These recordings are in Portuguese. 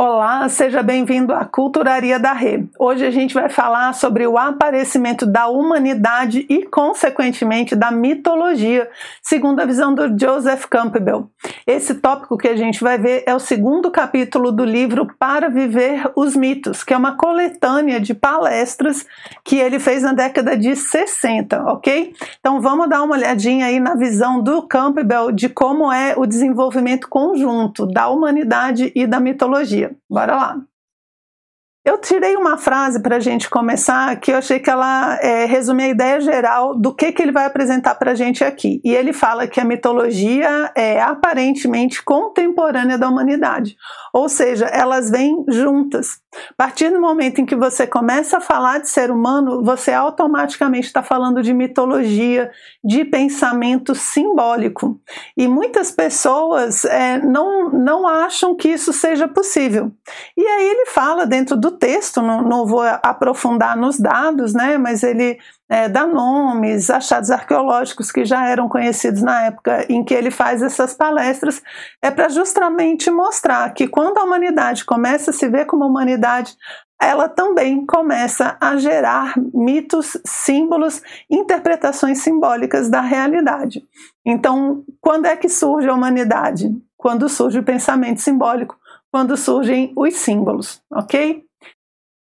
Olá, seja bem-vindo à Culturaria da Rê. Hoje a gente vai falar sobre o aparecimento da humanidade e, consequentemente, da mitologia, segundo a visão do Joseph Campbell. Esse tópico que a gente vai ver é o segundo capítulo do livro Para Viver os Mitos, que é uma coletânea de palestras que ele fez na década de 60, ok? Então vamos dar uma olhadinha aí na visão do Campbell de como é o desenvolvimento conjunto da humanidade e da mitologia. Bora lá. Eu tirei uma frase para a gente começar que eu achei que ela é, resume a ideia geral do que, que ele vai apresentar para a gente aqui. E ele fala que a mitologia é aparentemente contemporânea da humanidade, ou seja, elas vêm juntas. A partir do momento em que você começa a falar de ser humano, você automaticamente está falando de mitologia, de pensamento simbólico. E muitas pessoas é, não, não acham que isso seja possível. E aí ele fala dentro do texto, não, não vou aprofundar nos dados, né, mas ele é, dá nomes, achados arqueológicos que já eram conhecidos na época em que ele faz essas palestras, é para justamente mostrar que quando a humanidade começa a se ver como humanidade, ela também começa a gerar mitos, símbolos, interpretações simbólicas da realidade. Então, quando é que surge a humanidade? Quando surge o pensamento simbólico, quando surgem os símbolos, ok?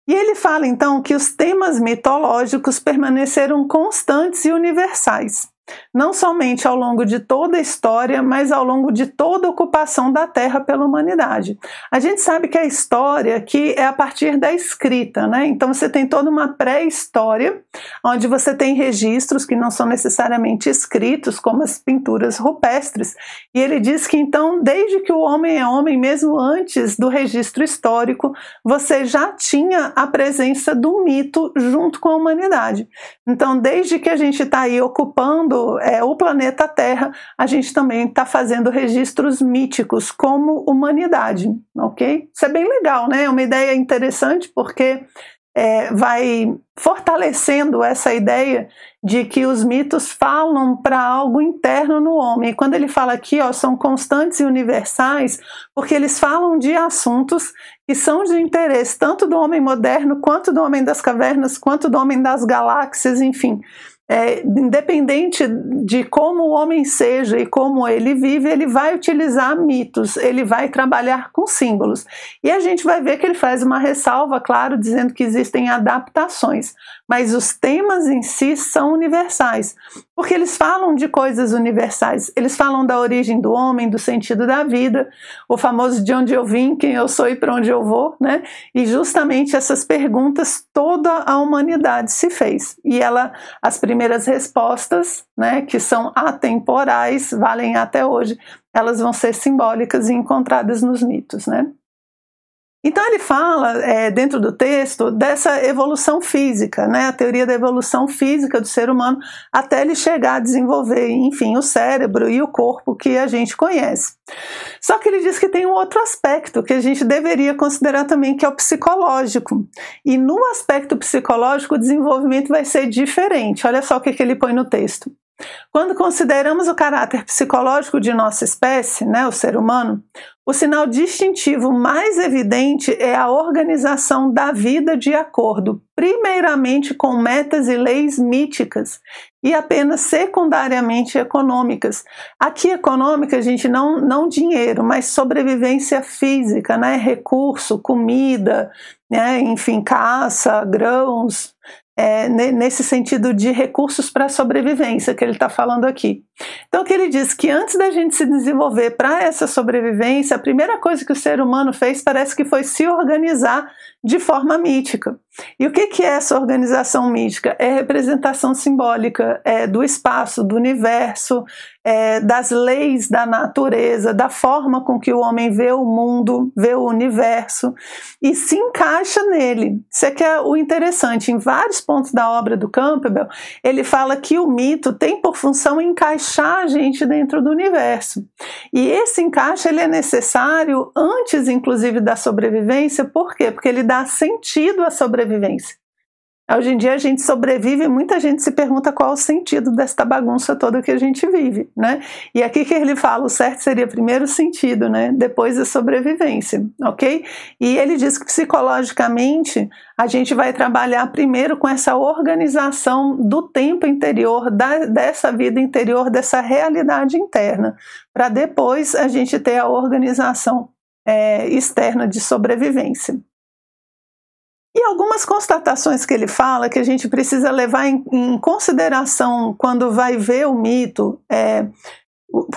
E ele fala então que os temas mitológicos permaneceram constantes e universais não somente ao longo de toda a história, mas ao longo de toda a ocupação da Terra pela humanidade. A gente sabe que a história aqui é a partir da escrita, né? Então você tem toda uma pré-história, onde você tem registros que não são necessariamente escritos, como as pinturas rupestres. E ele diz que então, desde que o homem é homem, mesmo antes do registro histórico, você já tinha a presença do mito junto com a humanidade. Então, desde que a gente está aí ocupando é, o planeta Terra, a gente também está fazendo registros míticos como humanidade, ok? Isso é bem legal, né? É uma ideia interessante porque é, vai fortalecendo essa ideia de que os mitos falam para algo interno no homem. Quando ele fala aqui, ó, são constantes e universais, porque eles falam de assuntos que são de interesse tanto do homem moderno, quanto do homem das cavernas, quanto do homem das galáxias, enfim é, independente de como o homem seja e como ele vive, ele vai utilizar mitos, ele vai trabalhar com símbolos. E a gente vai ver que ele faz uma ressalva, claro, dizendo que existem adaptações, mas os temas em si são universais, porque eles falam de coisas universais. Eles falam da origem do homem, do sentido da vida, o famoso de onde eu vim, quem eu sou e para onde eu vou, né? E justamente essas perguntas toda a humanidade se fez. E ela, as primeiras respostas, né, que são atemporais, valem até hoje, elas vão ser simbólicas e encontradas nos mitos, né? Então ele fala é, dentro do texto dessa evolução física, né, a teoria da evolução física do ser humano até ele chegar a desenvolver, enfim, o cérebro e o corpo que a gente conhece. Só que ele diz que tem um outro aspecto que a gente deveria considerar também, que é o psicológico. E no aspecto psicológico o desenvolvimento vai ser diferente. Olha só o que, que ele põe no texto. Quando consideramos o caráter psicológico de nossa espécie, né, o ser humano, o sinal distintivo mais evidente é a organização da vida de acordo, primeiramente com metas e leis míticas e apenas secundariamente econômicas. Aqui econômica, gente, não, não dinheiro, mas sobrevivência física, né? recurso, comida, né? enfim, caça, grãos, é, nesse sentido de recursos para sobrevivência que ele está falando aqui. Então, que ele diz que antes da gente se desenvolver para essa sobrevivência, a primeira coisa que o ser humano fez parece que foi se organizar de forma mítica. E o que, que é essa organização mítica? É representação simbólica é, do espaço, do universo, é, das leis da natureza, da forma com que o homem vê o mundo, vê o universo e se encaixa nele. Isso é que é o interessante. Em vários pontos da obra do Campbell, ele fala que o mito tem por função encaixar a gente dentro do universo. E esse encaixe ele é necessário antes, inclusive, da sobrevivência. Por quê? Porque ele dá sentido à sobrevivência. Hoje em dia a gente sobrevive e muita gente se pergunta qual o sentido desta bagunça toda que a gente vive, né? E aqui que ele fala, o certo seria primeiro o sentido, né? Depois a sobrevivência, ok? E ele diz que psicologicamente a gente vai trabalhar primeiro com essa organização do tempo interior, da, dessa vida interior, dessa realidade interna, para depois a gente ter a organização é, externa de sobrevivência. E algumas constatações que ele fala que a gente precisa levar em, em consideração quando vai ver o mito, é,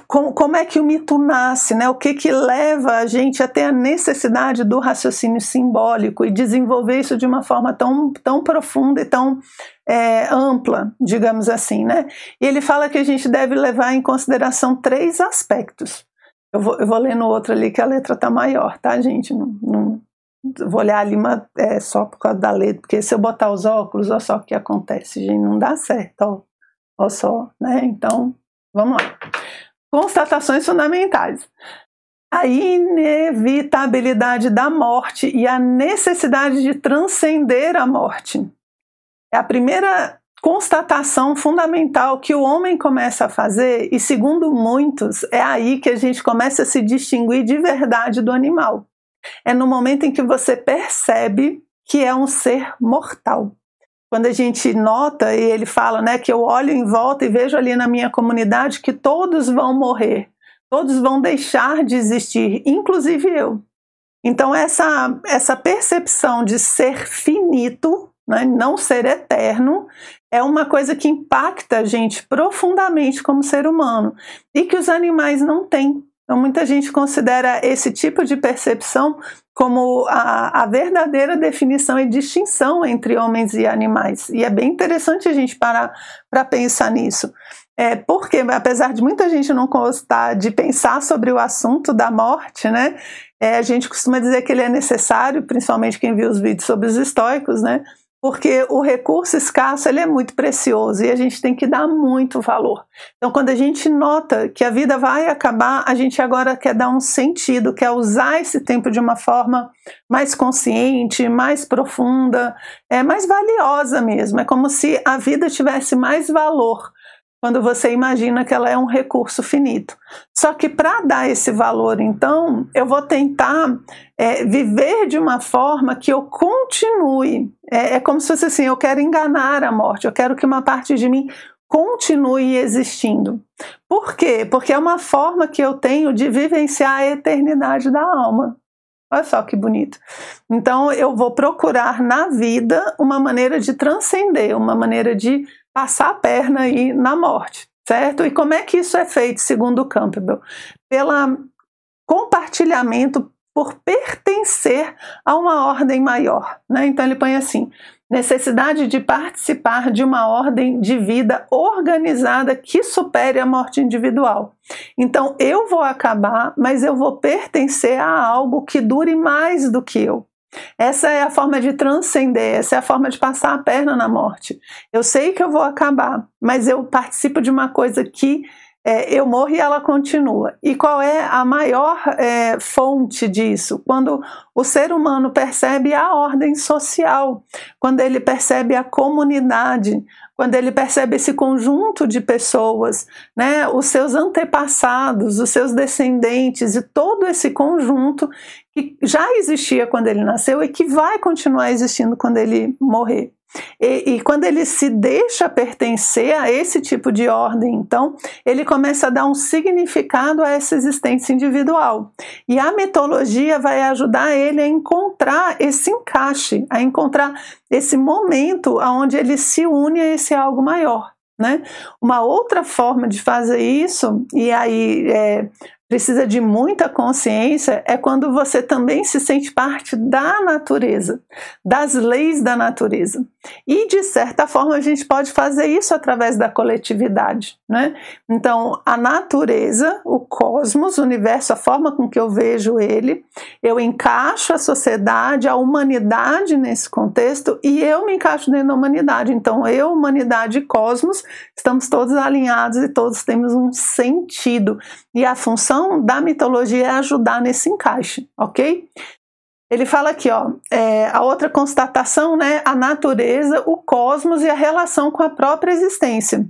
como, como, é que o mito nasce, né? o que, que leva a gente a ter a necessidade do raciocínio simbólico e desenvolver isso de uma forma tão, tão profunda e tão é, ampla, digamos assim. Né? E ele fala que a gente deve levar em consideração três aspectos. Eu vou, eu vou ler no outro ali que a letra está maior, tá, gente? Não, não, vou olhar ali uma, é, só por causa da letra, porque se eu botar os óculos, olha só o que acontece, gente, não dá certo, olha só, né? Então, vamos lá. Constatações fundamentais. A inevitabilidade da morte e a necessidade de transcender a morte. É a primeira constatação fundamental que o homem começa a fazer, e segundo muitos, é aí que a gente começa a se distinguir de verdade do animal é no momento em que você percebe que é um ser mortal. Quando a gente nota, e ele fala né, que eu olho em volta e vejo ali na minha comunidade que todos vão morrer, todos vão deixar de existir, inclusive eu. Então, essa, essa percepção de ser finito, né, não ser eterno, é uma coisa que impacta a gente profundamente como ser humano e que os animais não têm. Então, muita gente considera esse tipo de percepção como a, a, verdadeira definição e distinção entre homens e animais. E é bem interessante a gente parar para pensar nisso. É, porque, apesar de muita gente não gostar de pensar sobre o assunto da morte, né, é, a gente costuma dizer que ele é necessário, principalmente quem viu os vídeos sobre os estoicos, né, porque o recurso escasso ele é muito precioso e a gente tem que dar muito valor. Então, quando a gente nota que a vida vai acabar, a gente agora quer dar um sentido, quer usar esse tempo de uma forma mais consciente, mais profunda, é mais valiosa mesmo. É como se a vida tivesse mais valor quando você imagina que ela é um recurso finito. Só que para dar esse valor, então, eu vou tentar é, viver de uma forma que eu continue. É, é como se fosse assim: eu quero enganar a morte, eu quero que uma parte de mim continue existindo. Por quê? Porque é uma forma que eu tenho de vivenciar a eternidade da alma. Olha só que bonito. Então eu vou procurar na vida uma maneira de transcender, uma maneira de passar a perna aí na morte, certo? E como é que isso é feito, segundo Campbell? Pelo compartilhamento por pertencer a uma ordem maior, né? Então ele põe assim: necessidade de participar de uma ordem de vida organizada que supere a morte individual. Então eu vou acabar, mas eu vou pertencer a algo que dure mais do que eu. Essa é a forma de transcender, essa é a forma de passar a perna na morte. Eu sei que eu vou acabar, mas eu participo de uma coisa que é, eu morro e ela continua. E qual é a maior é, fonte disso? Quando o ser humano percebe a ordem social, quando ele percebe a comunidade, quando ele percebe esse conjunto de pessoas, né, os seus antepassados, os seus descendentes e todo esse conjunto que já existia quando ele nasceu e que vai continuar existindo quando ele morrer. E, e, quando ele se deixa pertencer a esse tipo de ordem, então, ele começa a dar um significado a essa existência individual. E a mitologia vai ajudar ele a encontrar esse encaixe, a encontrar esse momento onde ele se une a esse algo maior. Né? Uma outra forma de fazer isso, e aí é, precisa de muita consciência é quando você também se sente parte da natureza, das leis da natureza. E de certa forma a gente pode fazer isso através da coletividade, né? Então, a natureza, o cosmos, o universo, a forma com que eu vejo ele, eu encaixo a sociedade, a humanidade nesse contexto e eu me encaixo dentro da humanidade. Então, eu, humanidade e cosmos, estamos todos alinhados e todos temos um sentido. E a função da mitologia é ajudar nesse encaixe, ok? Ele fala aqui, ó, é, a outra constatação, né, a natureza, o cosmos e a relação com a própria existência.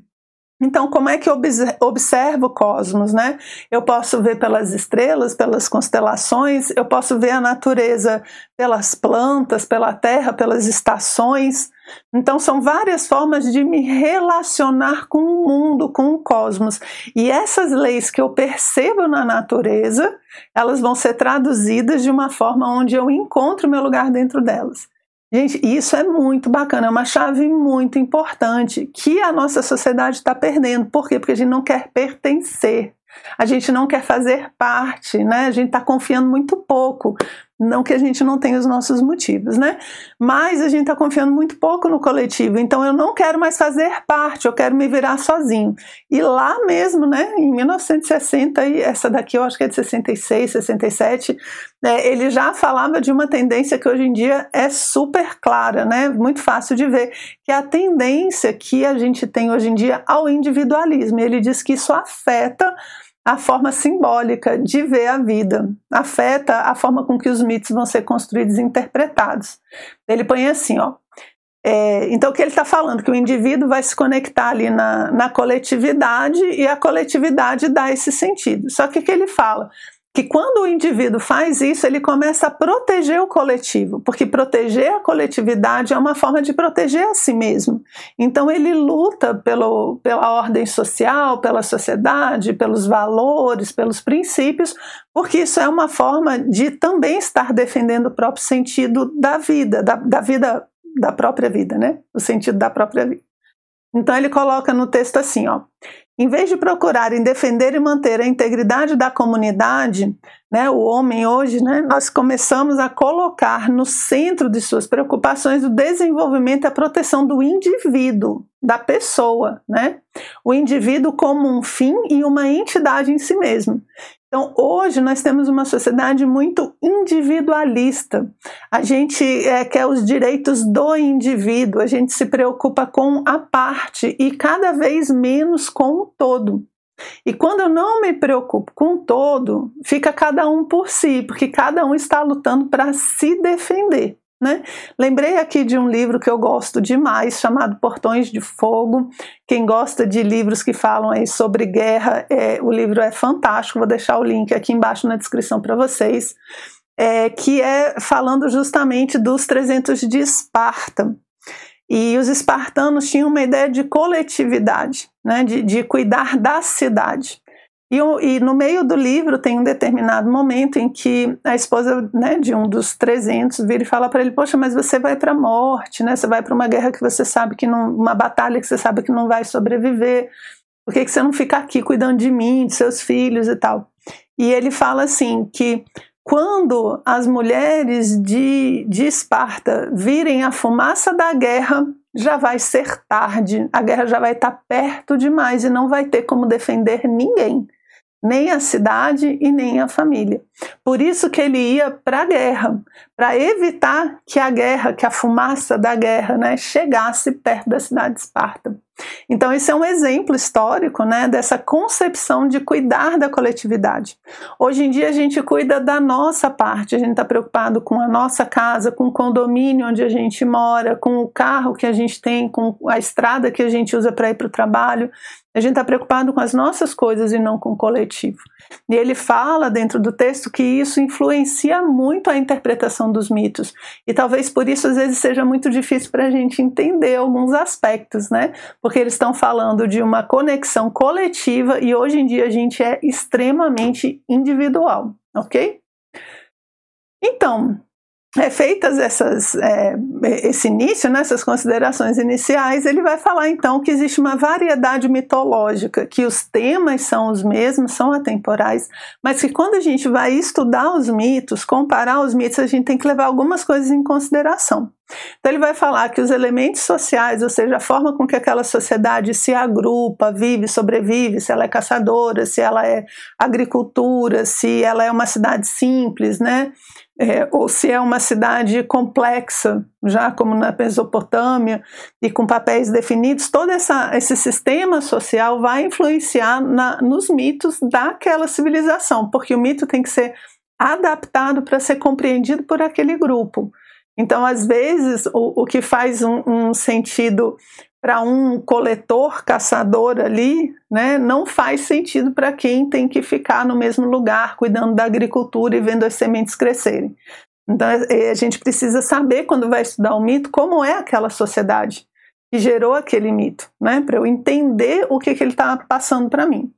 Então, como é que eu observo o cosmos, né? Eu posso ver pelas estrelas, pelas constelações, eu posso ver a natureza pelas plantas, pela terra, pelas estações. Então, são várias formas de me relacionar com o mundo, com o cosmos. E essas leis que eu percebo na natureza, elas vão ser traduzidas de uma forma onde eu encontro meu lugar dentro delas. Gente, isso é muito bacana, é uma chave muito importante que a nossa sociedade está perdendo. Por quê? Porque a gente não quer pertencer, a gente não quer fazer parte, né? A gente está confiando muito pouco não que a gente não tenha os nossos motivos, né? Mas a gente está confiando muito pouco no coletivo, então eu não quero mais fazer parte, eu quero me virar sozinho. E lá mesmo, né, em 1960, e essa daqui eu acho que é de 66, 67, né, ele já falava de uma tendência que hoje em dia é super clara, né? Muito fácil de ver, que é a tendência que a gente tem hoje em dia ao individualismo. Ele diz que isso afeta a forma simbólica de ver a vida, afeta a forma com que os mitos vão ser construídos e interpretados. Ele põe assim, ó. É, então, o que ele está falando? Que o indivíduo vai se conectar ali na, na coletividade e a coletividade dá esse sentido. Só que o que ele fala? Que quando o indivíduo faz isso, ele começa a proteger o coletivo, porque proteger a coletividade é uma forma de proteger a si mesmo. Então ele luta pelo, pela ordem social, pela sociedade, pelos valores, pelos princípios, porque isso é uma forma de também estar defendendo o próprio sentido da vida, da, da vida, da própria vida, né? O sentido da própria vida. Então ele coloca no texto assim, ó: em vez de procurarem defender e manter a integridade da comunidade, né, o homem hoje, né, nós começamos a colocar no centro de suas preocupações o desenvolvimento e a proteção do indivíduo, da pessoa, né? O indivíduo como um fim e uma entidade em si mesmo. Então, hoje nós temos uma sociedade muito individualista. A gente é, quer os direitos do indivíduo, a gente se preocupa com a parte e cada vez menos com o todo. E quando eu não me preocupo com todo, fica cada um por si, porque cada um está lutando para se defender. Né? Lembrei aqui de um livro que eu gosto demais, chamado Portões de Fogo. Quem gosta de livros que falam aí sobre guerra, é, o livro é fantástico. Vou deixar o link aqui embaixo na descrição para vocês. É, que é falando justamente dos 300 de Esparta. E os espartanos tinham uma ideia de coletividade, né, de, de cuidar da cidade. E, e, no meio do livro tem um determinado momento em que a esposa né, de um dos 300 vira e fala para ele: Poxa, mas você vai para a morte, né? você vai para uma guerra que você sabe que não. uma batalha que você sabe que não vai sobreviver. Por que, que você não fica aqui cuidando de mim, de seus filhos e tal? E ele fala assim: que quando as mulheres de, de Esparta virem a fumaça da guerra, já vai ser tarde, a guerra já vai estar perto demais e não vai ter como defender ninguém nem a cidade e nem a família. Por isso que ele ia para a guerra, para evitar que a guerra, que a fumaça da guerra, né, chegasse perto da cidade de Esparta. Então esse é um exemplo histórico, né, dessa concepção de cuidar da coletividade. Hoje em dia a gente cuida da nossa parte, a gente está preocupado com a nossa casa, com o condomínio onde a gente mora, com o carro que a gente tem, com a estrada que a gente usa para ir para o trabalho. A gente está preocupado com as nossas coisas e não com o coletivo. E ele fala dentro do texto que isso influencia muito a interpretação dos mitos. E talvez por isso às vezes seja muito difícil para a gente entender alguns aspectos, né? Porque eles estão falando de uma conexão coletiva e hoje em dia a gente é extremamente individual, ok? Então, é, feitas essas, é, esse início, né, essas considerações iniciais, ele vai falar então que existe uma variedade mitológica, que os temas são os mesmos, são atemporais, mas que quando a gente vai estudar os mitos, comparar os mitos, a gente tem que levar algumas coisas em consideração. Então ele vai falar que os elementos sociais, ou seja, a forma com que aquela sociedade se agrupa, vive, sobrevive, se ela é caçadora, se ela é agricultura, se ela é uma cidade simples, né? É, ou se é uma cidade complexa, já como na Mesopotâmia, e com papéis definidos, todo essa, esse sistema social vai influenciar na, nos mitos daquela civilização, porque o mito tem que ser adaptado para ser compreendido por aquele grupo. Então, às vezes, o, o que faz um, um sentido para um coletor, caçador ali, né, não faz sentido para quem tem que ficar no mesmo lugar, cuidando da agricultura e vendo as sementes crescerem. Então, é, a gente precisa saber, quando vai estudar o mito, como é aquela sociedade que gerou aquele mito, né, para eu entender o que, que ele está passando para mim.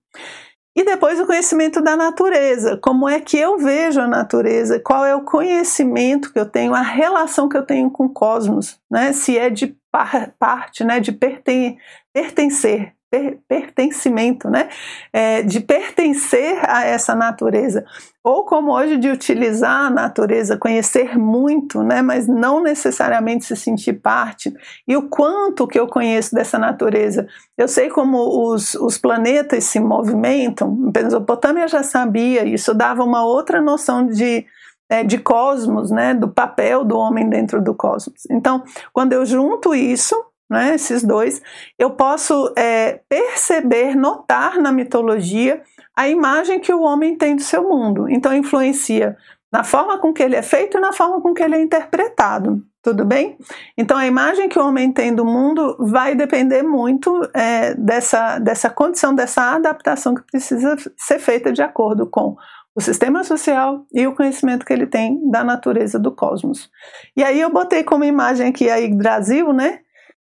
E depois o conhecimento da natureza, como é que eu vejo a natureza, qual é o conhecimento que eu tenho, a relação que eu tenho com o cosmos, né? Se é de par, parte, né? De perten, pertencer, per, pertencimento, né? É, de pertencer a essa natureza. Ou como hoje de utilizar a natureza, conhecer muito, né? Mas não necessariamente se sentir parte. E o quanto que eu conheço dessa natureza. Eu sei como os, os planetas se movimentam. Mesopotâmia já sabia, isso dava uma outra noção de é, de cosmos, né, do papel do homem dentro do cosmos. Então, quando eu junto isso, né, esses dois, eu posso é, perceber, notar na mitologia a imagem que o homem tem do seu mundo. Então, influencia na forma com que ele é feito e na forma com que ele é interpretado. Tudo bem? Então, a imagem que o homem tem do mundo vai depender muito é, dessa, dessa condição, dessa adaptação que precisa ser feita de acordo com o sistema social e o conhecimento que ele tem da natureza do cosmos. E aí eu botei como imagem aqui a Brasil, né?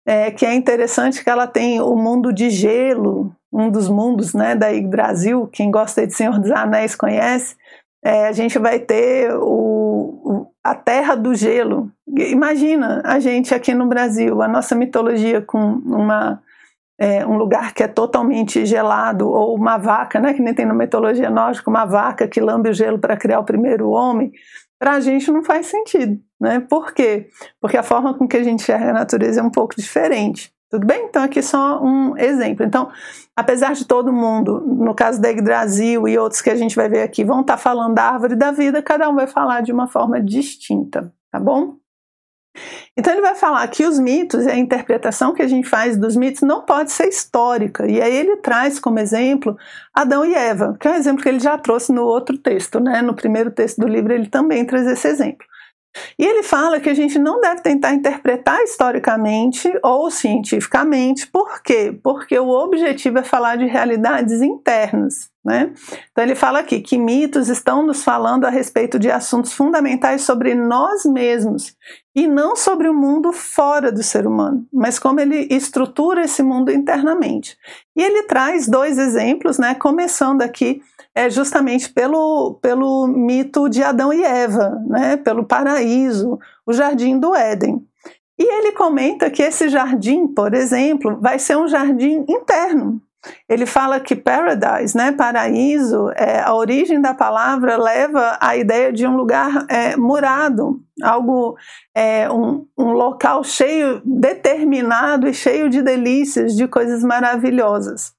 É, que é interessante que ela tem o mundo de gelo, um dos mundos né, da Brasil, quem gosta de Senhor dos Anéis conhece, é, a gente vai ter o, a terra do gelo. Imagina a gente aqui no Brasil, a nossa mitologia com uma é, um lugar que é totalmente gelado, ou uma vaca, né, que nem tem na mitologia nórdica, uma vaca que lambe o gelo para criar o primeiro homem, para a gente não faz sentido. Né? Por quê? Porque a forma com que a gente enxerga a natureza é um pouco diferente. Tudo bem? Então, aqui só um exemplo. Então, apesar de todo mundo, no caso da Yggdrasil e outros que a gente vai ver aqui, vão estar tá falando da árvore da vida, cada um vai falar de uma forma distinta, tá bom? Então ele vai falar que os mitos e a interpretação que a gente faz dos mitos não pode ser histórica. E aí ele traz como exemplo Adão e Eva, que é um exemplo que ele já trouxe no outro texto, né? No primeiro texto do livro ele também traz esse exemplo. E ele fala que a gente não deve tentar interpretar historicamente ou cientificamente. Por quê? Porque o objetivo é falar de realidades internas. Né? Então ele fala aqui que mitos estão nos falando a respeito de assuntos fundamentais sobre nós mesmos e não sobre o mundo fora do ser humano, mas como ele estrutura esse mundo internamente. E ele traz dois exemplos, né? Começando aqui é justamente pelo, pelo mito de Adão e Eva, né? Pelo paraíso, o jardim do Éden. E ele comenta que esse jardim, por exemplo, vai ser um jardim interno, ele fala que paradise, né, paraíso, é, a origem da palavra leva à ideia de um lugar é, murado, algo, é, um, um local cheio, determinado e cheio de delícias, de coisas maravilhosas.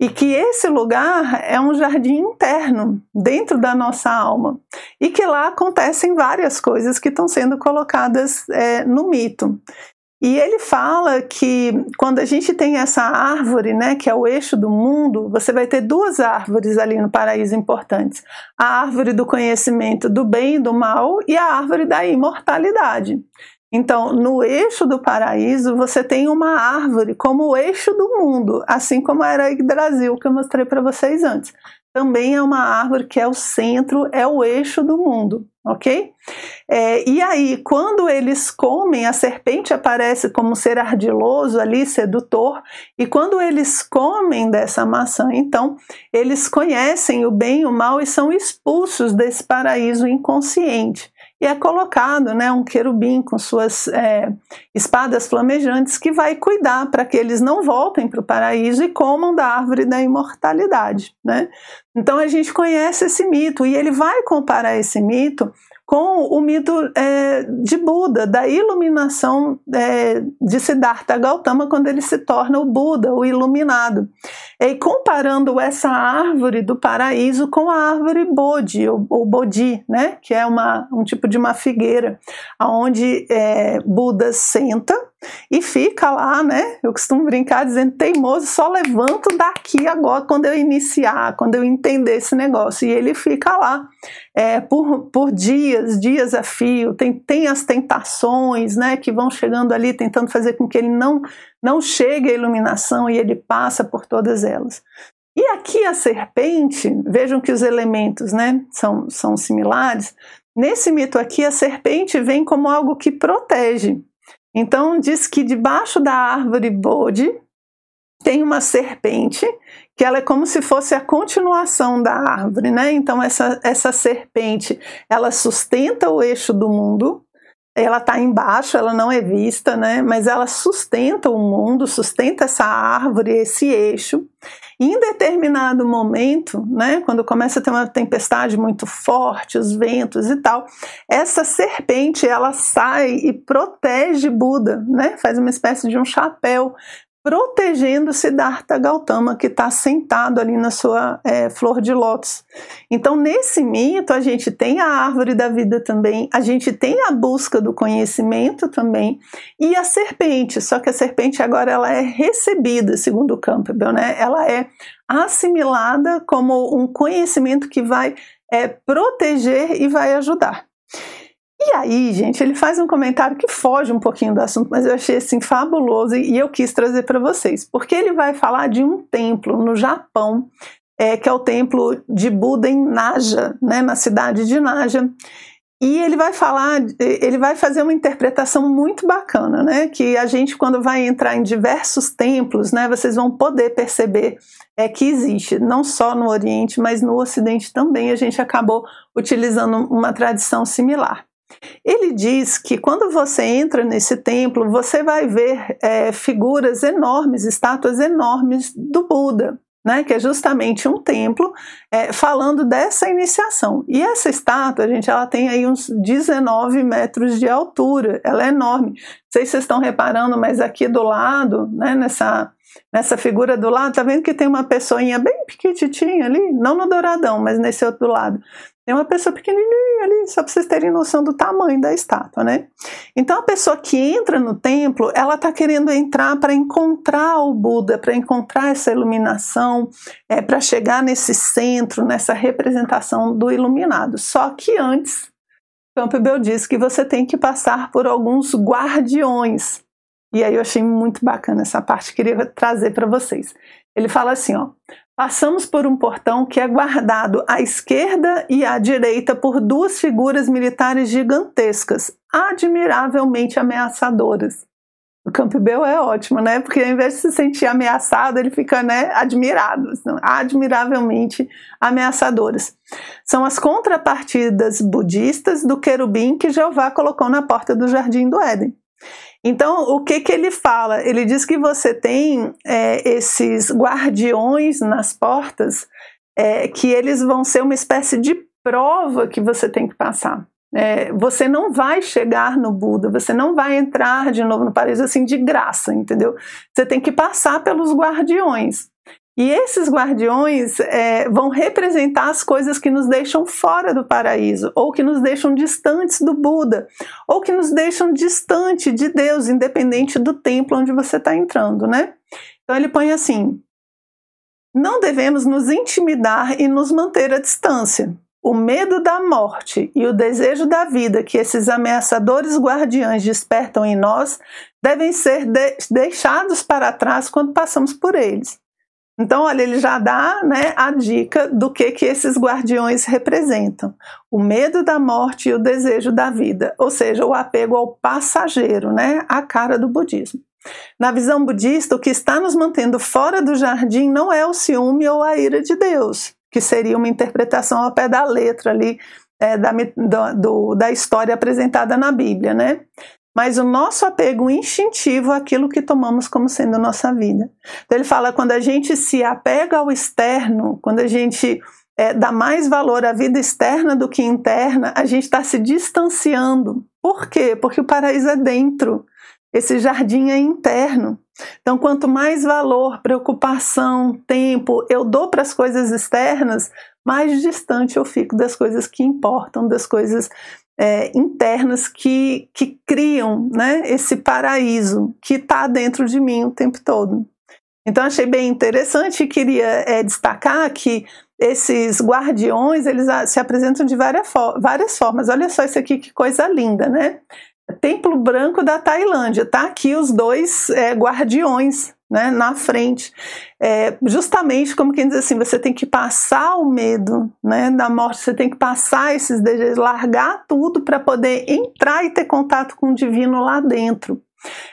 E que esse lugar é um jardim interno, dentro da nossa alma. E que lá acontecem várias coisas que estão sendo colocadas é, no mito. E ele fala que quando a gente tem essa árvore, né, que é o eixo do mundo, você vai ter duas árvores ali no paraíso importantes: a árvore do conhecimento do bem e do mal e a árvore da imortalidade. Então, no eixo do paraíso, você tem uma árvore como o eixo do mundo, assim como era a Brasil que eu mostrei para vocês antes também é uma árvore que é o centro, é o eixo do mundo, ok? É, e aí, quando eles comem, a serpente aparece como um ser ardiloso ali, sedutor, e quando eles comem dessa maçã, então, eles conhecem o bem e o mal e são expulsos desse paraíso inconsciente e é colocado né, um querubim com suas é, espadas flamejantes que vai cuidar para que eles não voltem para o paraíso e comam da árvore da imortalidade. Né? Então a gente conhece esse mito e ele vai comparar esse mito com o mito é, de Buda, da iluminação é, de Siddhartha Gautama quando ele se torna o Buda, o iluminado. E comparando essa árvore do paraíso com a árvore Bodhi, ou, ou Bodhi, né, que é uma, um tipo de uma figueira, onde é, Buda senta e fica lá, né? Eu costumo brincar dizendo teimoso, só levanto daqui agora quando eu iniciar, quando eu entender esse negócio. E ele fica lá é, por, por dias, dias a fio. Tem, tem as tentações, né? Que vão chegando ali, tentando fazer com que ele não, não chegue à iluminação e ele passa por todas elas. E aqui a serpente, vejam que os elementos né, são, são similares. Nesse mito aqui, a serpente vem como algo que protege. Então, diz que debaixo da árvore Bodhi tem uma serpente, que ela é como se fosse a continuação da árvore, né? Então, essa, essa serpente, ela sustenta o eixo do mundo, ela está embaixo, ela não é vista, né? Mas ela sustenta o mundo, sustenta essa árvore, esse eixo. Em determinado momento, né, quando começa a ter uma tempestade muito forte, os ventos e tal, essa serpente ela sai e protege Buda, né? Faz uma espécie de um chapéu protegendo Siddhartha Gautama, que está sentado ali na sua é, flor de lótus. Então, nesse mito, a gente tem a árvore da vida também, a gente tem a busca do conhecimento também, e a serpente, só que a serpente agora ela é recebida, segundo Campbell, né? ela é assimilada como um conhecimento que vai é, proteger e vai ajudar. E aí, gente, ele faz um comentário que foge um pouquinho do assunto, mas eu achei assim fabuloso e eu quis trazer para vocês, porque ele vai falar de um templo no Japão, é, que é o templo de Buda em Naja, né, na cidade de Naja. E ele vai falar, ele vai fazer uma interpretação muito bacana, né? Que a gente, quando vai entrar em diversos templos, né, vocês vão poder perceber é, que existe, não só no Oriente, mas no Ocidente também. A gente acabou utilizando uma tradição similar. Ele diz que quando você entra nesse templo, você vai ver é, figuras enormes, estátuas enormes do Buda. Né, que é justamente um templo é, falando dessa iniciação. E essa estátua, gente, ela tem aí uns 19 metros de altura, ela é enorme. Não sei se vocês estão reparando, mas aqui do lado, né, nessa, nessa figura do lado, tá vendo que tem uma pessoinha bem pequititinha ali? Não no douradão, mas nesse outro lado. Tem uma pessoa pequenininha ali, só para vocês terem noção do tamanho da estátua, né? Então a pessoa que entra no templo, ela está querendo entrar para encontrar o Buda, para encontrar essa iluminação, é, para chegar nesse centro, nessa representação do iluminado. Só que antes, Campbell diz que você tem que passar por alguns guardiões. E aí eu achei muito bacana essa parte, queria trazer para vocês. Ele fala assim, ó: Passamos por um portão que é guardado à esquerda e à direita por duas figuras militares gigantescas, admiravelmente ameaçadoras. O Campbell é ótimo, né? Porque ao invés de se sentir ameaçado, ele fica, né, admirado, admiravelmente ameaçadoras. São as contrapartidas budistas do querubim que Jeová colocou na porta do jardim do Éden. Então, o que, que ele fala? Ele diz que você tem é, esses guardiões nas portas, é, que eles vão ser uma espécie de prova que você tem que passar. É, você não vai chegar no Buda, você não vai entrar de novo no paraíso assim de graça, entendeu? Você tem que passar pelos guardiões. E esses guardiões é, vão representar as coisas que nos deixam fora do paraíso, ou que nos deixam distantes do Buda, ou que nos deixam distante de Deus, independente do templo onde você está entrando, né? Então ele põe assim: não devemos nos intimidar e nos manter à distância. O medo da morte e o desejo da vida que esses ameaçadores guardiães despertam em nós devem ser de deixados para trás quando passamos por eles. Então, olha, ele já dá né, a dica do que, que esses guardiões representam: o medo da morte e o desejo da vida, ou seja, o apego ao passageiro, né, a cara do budismo. Na visão budista, o que está nos mantendo fora do jardim não é o ciúme ou a ira de Deus, que seria uma interpretação ao pé da letra ali é, da, do, da história apresentada na Bíblia, né? Mas o nosso apego instintivo àquilo que tomamos como sendo nossa vida. Então ele fala quando a gente se apega ao externo, quando a gente é, dá mais valor à vida externa do que interna, a gente está se distanciando. Por quê? Porque o paraíso é dentro. Esse jardim é interno. Então, quanto mais valor, preocupação, tempo eu dou para as coisas externas, mais distante eu fico das coisas que importam, das coisas é, internas que, que criam né, esse paraíso que está dentro de mim o tempo todo. Então achei bem interessante e queria é, destacar que esses guardiões eles se apresentam de várias, várias formas. Olha só isso aqui que coisa linda, né? Templo Branco da Tailândia, tá aqui os dois é, guardiões né, na frente. É, justamente como quem diz assim, você tem que passar o medo né, da morte, você tem que passar esses desejos, largar tudo para poder entrar e ter contato com o divino lá dentro.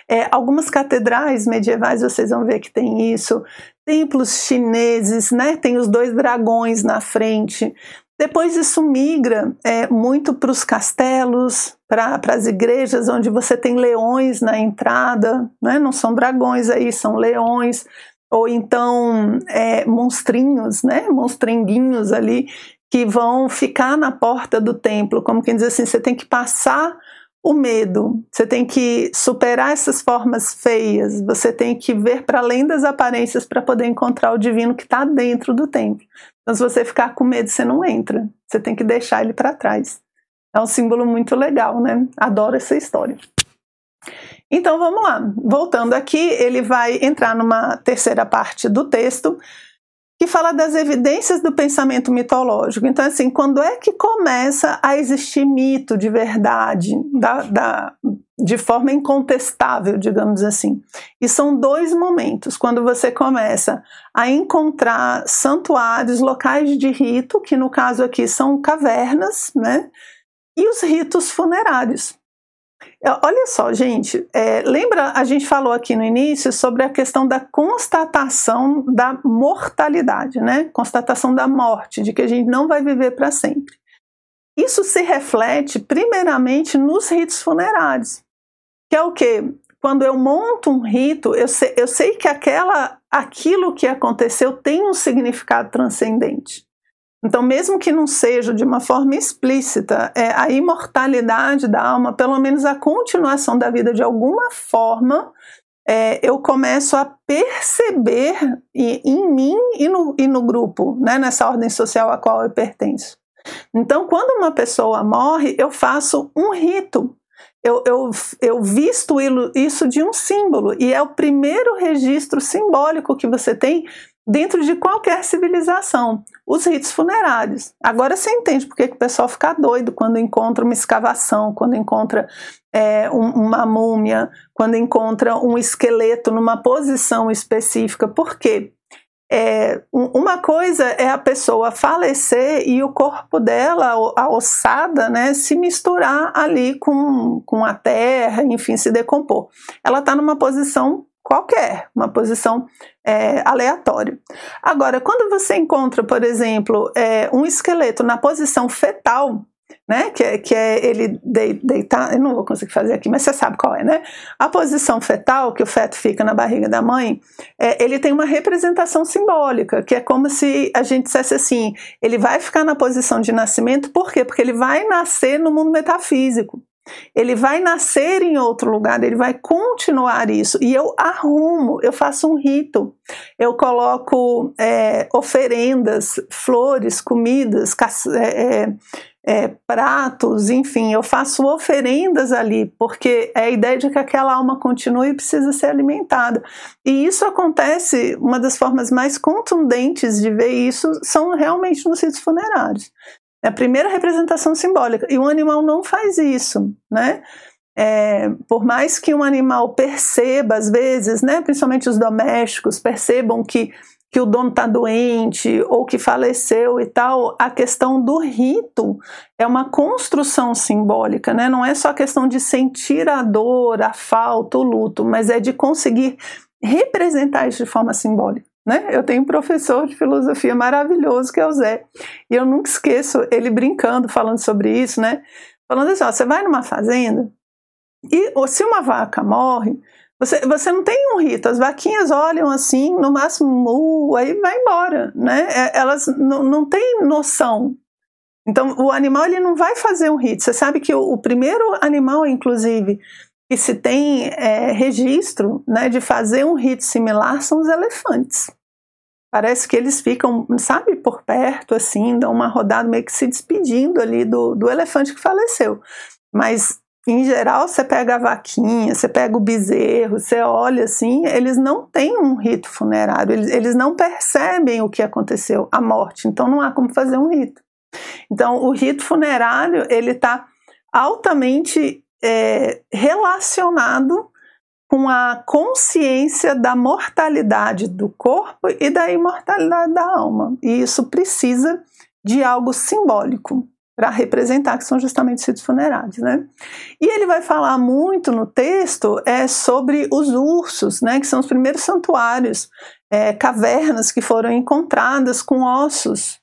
É, algumas catedrais medievais vocês vão ver que tem isso, templos chineses, né? Tem os dois dragões na frente. Depois isso migra é, muito para os castelos, para as igrejas, onde você tem leões na entrada, né? não são dragões aí, são leões, ou então é, monstrinhos, né? monstringuinhos ali, que vão ficar na porta do templo, como quem diz assim, você tem que passar o medo, você tem que superar essas formas feias, você tem que ver para além das aparências para poder encontrar o divino que está dentro do templo. Então, se você ficar com medo, você não entra, você tem que deixar ele para trás. É um símbolo muito legal, né? Adoro essa história. Então vamos lá, voltando aqui, ele vai entrar numa terceira parte do texto que fala das evidências do pensamento mitológico. Então, assim, quando é que começa a existir mito de verdade, da, da, de forma incontestável, digamos assim? E são dois momentos. Quando você começa a encontrar santuários, locais de rito, que no caso aqui são cavernas, né? E os ritos funerários. É, olha só, gente, é, lembra, a gente falou aqui no início sobre a questão da constatação da mortalidade, né? Constatação da morte, de que a gente não vai viver para sempre. Isso se reflete primeiramente nos ritos funerários, que é o que? Quando eu monto um rito, eu sei, eu sei que aquela, aquilo que aconteceu tem um significado transcendente. Então, mesmo que não seja de uma forma explícita, é, a imortalidade da alma, pelo menos a continuação da vida de alguma forma, é, eu começo a perceber em mim e no, e no grupo, né, nessa ordem social a qual eu pertenço. Então, quando uma pessoa morre, eu faço um rito. Eu, eu, eu visto isso de um símbolo, e é o primeiro registro simbólico que você tem dentro de qualquer civilização, os ritos funerários. Agora você entende por que o pessoal fica doido quando encontra uma escavação, quando encontra é, um, uma múmia, quando encontra um esqueleto numa posição específica. Por quê? É, uma coisa é a pessoa falecer e o corpo dela, a ossada, né, se misturar ali com, com a terra, enfim, se decompor. Ela está numa posição qualquer, uma posição é, aleatória. Agora, quando você encontra, por exemplo, é, um esqueleto na posição fetal, né, que, é, que é ele deitar, eu não vou conseguir fazer aqui, mas você sabe qual é, né? A posição fetal, que o feto fica na barriga da mãe, é, ele tem uma representação simbólica, que é como se a gente dissesse assim, ele vai ficar na posição de nascimento, por quê? Porque ele vai nascer no mundo metafísico. Ele vai nascer em outro lugar, ele vai continuar isso. E eu arrumo, eu faço um rito. Eu coloco é, oferendas, flores, comidas, é, é, é, pratos, enfim, eu faço oferendas ali, porque é a ideia de que aquela alma continue e precisa ser alimentada. E isso acontece, uma das formas mais contundentes de ver isso são realmente nos ritos funerários. É a primeira representação simbólica. E o animal não faz isso, né? É, por mais que um animal perceba, às vezes, né, principalmente os domésticos, percebam que, que o dono está doente ou que faleceu e tal, a questão do rito é uma construção simbólica, né? não é só a questão de sentir a dor, a falta, o luto, mas é de conseguir representar isso de forma simbólica. Né? Eu tenho um professor de filosofia maravilhoso que é o Zé. E eu nunca esqueço ele brincando, falando sobre isso, né? Falando assim: ó, você vai numa fazenda e ou se uma vaca morre, você, você não tem um rito. As vaquinhas olham assim, no máximo, mu, aí vai embora, né? É, elas não, não têm noção. Então, o animal ele não vai fazer um rito. Você sabe que o, o primeiro animal, inclusive, que se tem é, registro né, de fazer um rito similar são os elefantes. Parece que eles ficam, sabe, por perto, assim, dão uma rodada meio que se despedindo ali do, do elefante que faleceu. Mas, em geral, você pega a vaquinha, você pega o bezerro, você olha assim, eles não têm um rito funerário, eles, eles não percebem o que aconteceu, a morte, então não há como fazer um rito. Então, o rito funerário, ele está altamente é, relacionado com a consciência da mortalidade do corpo e da imortalidade da alma. E isso precisa de algo simbólico para representar, que são justamente os ritos funerários, né? E ele vai falar muito no texto é sobre os ursos, né? Que são os primeiros santuários, é, cavernas que foram encontradas com ossos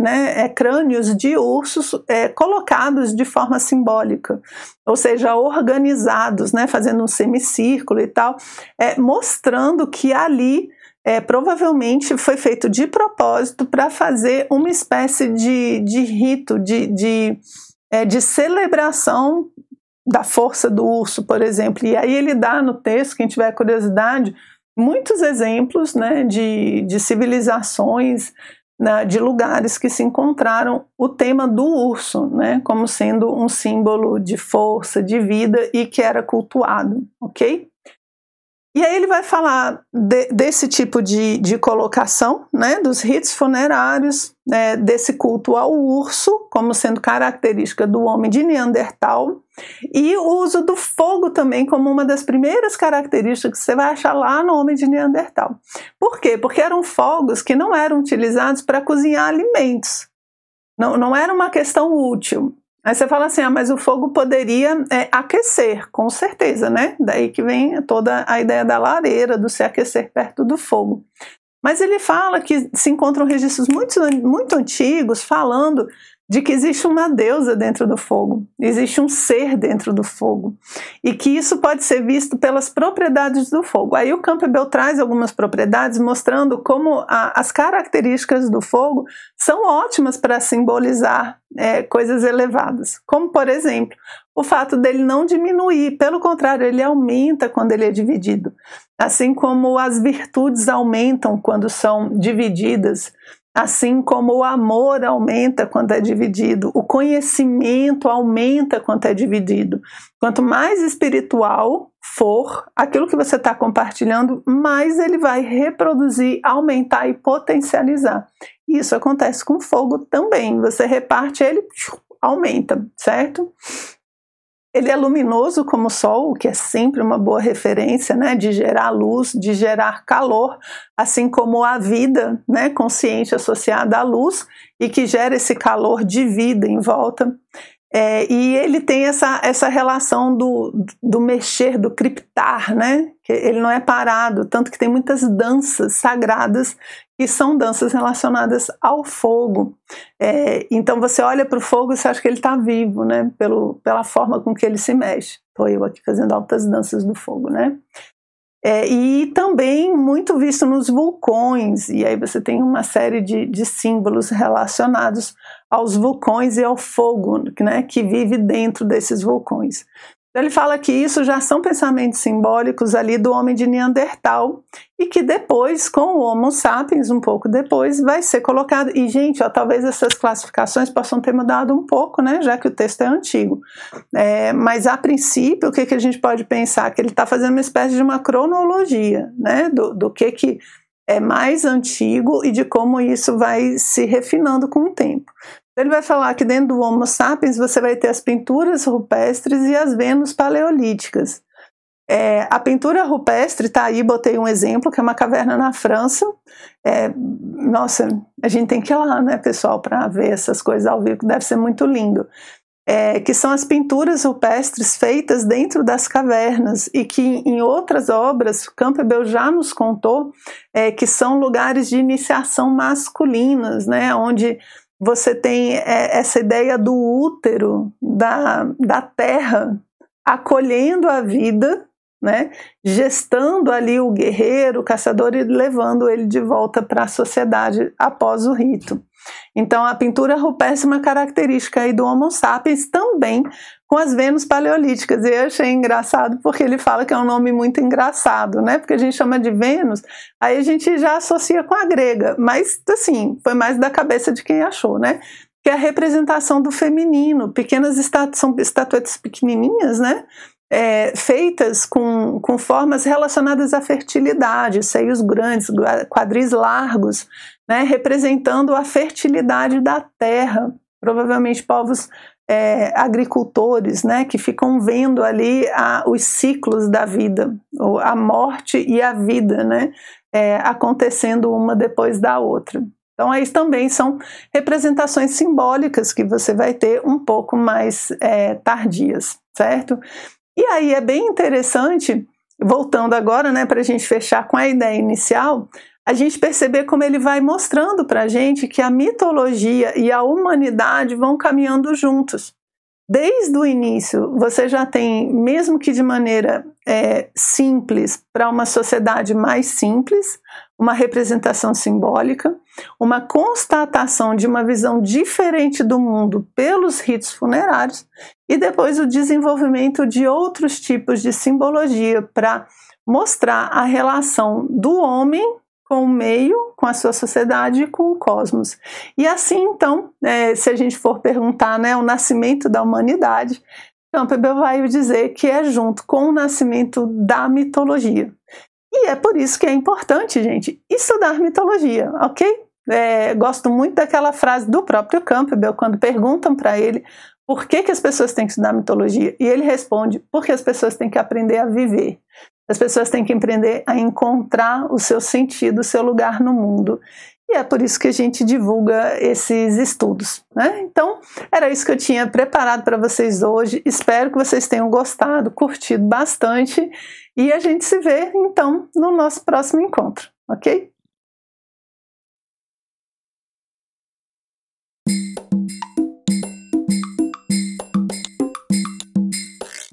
né, é, crânios de ursos é, colocados de forma simbólica, ou seja, organizados, né, fazendo um semicírculo e tal, é, mostrando que ali é, provavelmente foi feito de propósito para fazer uma espécie de, de rito, de, de, é, de celebração da força do urso, por exemplo. E aí ele dá no texto, quem tiver curiosidade, muitos exemplos né, de, de civilizações né, de lugares que se encontraram o tema do urso, né, como sendo um símbolo de força, de vida e que era cultuado, ok? E aí ele vai falar de, desse tipo de, de colocação, né, dos ritos funerários, né, desse culto ao urso, como sendo característica do homem de Neandertal, e o uso do fogo também como uma das primeiras características que você vai achar lá no homem de Neandertal. Por quê? Porque eram fogos que não eram utilizados para cozinhar alimentos. Não, não era uma questão útil. Aí você fala assim, ah, mas o fogo poderia é, aquecer, com certeza, né? Daí que vem toda a ideia da lareira, do se aquecer perto do fogo. Mas ele fala que se encontram registros muito, muito antigos falando de que existe uma deusa dentro do fogo, existe um ser dentro do fogo, e que isso pode ser visto pelas propriedades do fogo. Aí o Campbell traz algumas propriedades mostrando como a, as características do fogo são ótimas para simbolizar é, coisas elevadas, como por exemplo o fato dele não diminuir, pelo contrário, ele aumenta quando ele é dividido, assim como as virtudes aumentam quando são divididas Assim como o amor aumenta quando é dividido, o conhecimento aumenta quando é dividido. Quanto mais espiritual for aquilo que você está compartilhando, mais ele vai reproduzir, aumentar e potencializar. Isso acontece com fogo também. Você reparte ele, aumenta, certo? Ele é luminoso como o Sol, o que é sempre uma boa referência, né, de gerar luz, de gerar calor, assim como a vida, né, consciente associada à luz e que gera esse calor de vida em volta. É, e ele tem essa, essa relação do, do mexer, do criptar, né? Ele não é parado, tanto que tem muitas danças sagradas que são danças relacionadas ao fogo. É, então você olha para o fogo e você acha que ele está vivo, né? Pelo, pela forma com que ele se mexe. Estou eu aqui fazendo altas danças do fogo, né? É, e também muito visto nos vulcões, e aí você tem uma série de, de símbolos relacionados aos vulcões e ao fogo né, que vive dentro desses vulcões. Ele fala que isso já são pensamentos simbólicos ali do homem de Neandertal e que depois, com o Homo sapiens, um pouco depois, vai ser colocado. E, gente, ó, talvez essas classificações possam ter mudado um pouco, né, já que o texto é antigo. É, mas, a princípio, o que, que a gente pode pensar? Que ele está fazendo uma espécie de uma cronologia né, do, do que, que é mais antigo e de como isso vai se refinando com o tempo. Ele vai falar que dentro do Homo sapiens você vai ter as pinturas rupestres e as Vênus paleolíticas. É, a pintura rupestre está aí, botei um exemplo, que é uma caverna na França. É, nossa, a gente tem que ir lá, né, pessoal, para ver essas coisas ao vivo, que deve ser muito lindo. É, que são as pinturas rupestres feitas dentro das cavernas e que em outras obras, Campbell já nos contou é, que são lugares de iniciação masculinas, né, onde você tem é, essa ideia do útero, da, da terra, acolhendo a vida, né? gestando ali o guerreiro, o caçador e levando ele de volta para a sociedade após o rito. Então, a pintura rupestre é uma característica aí do Homo sapiens também com as Vênus paleolíticas. E eu achei engraçado porque ele fala que é um nome muito engraçado, né? Porque a gente chama de Vênus, aí a gente já associa com a grega, mas assim, foi mais da cabeça de quem achou, né? Que é a representação do feminino, pequenas estátuas, são estatuetas pequenininhas, né? É, feitas com, com formas relacionadas à fertilidade, seios grandes, quadris largos, né, representando a fertilidade da terra. Provavelmente povos é, agricultores, né, que ficam vendo ali a, os ciclos da vida, a morte e a vida, né, é, acontecendo uma depois da outra. Então, aí também são representações simbólicas que você vai ter um pouco mais é, tardias, certo? E aí é bem interessante, voltando agora, né, para a gente fechar com a ideia inicial, a gente perceber como ele vai mostrando para a gente que a mitologia e a humanidade vão caminhando juntos. Desde o início, você já tem, mesmo que de maneira é, simples, para uma sociedade mais simples, uma representação simbólica, uma constatação de uma visão diferente do mundo pelos ritos funerários, e depois o desenvolvimento de outros tipos de simbologia para mostrar a relação do homem com o meio, com a sua sociedade e com o cosmos. E assim, então, é, se a gente for perguntar né, o nascimento da humanidade, Campbell vai dizer que é junto com o nascimento da mitologia. E é por isso que é importante, gente, estudar mitologia, ok? É, gosto muito daquela frase do próprio Campbell, quando perguntam para ele por que, que as pessoas têm que estudar mitologia. E ele responde: porque as pessoas têm que aprender a viver. As pessoas têm que aprender a encontrar o seu sentido, o seu lugar no mundo. E é por isso que a gente divulga esses estudos. Né? Então, era isso que eu tinha preparado para vocês hoje. Espero que vocês tenham gostado, curtido bastante. E a gente se vê, então, no nosso próximo encontro, ok?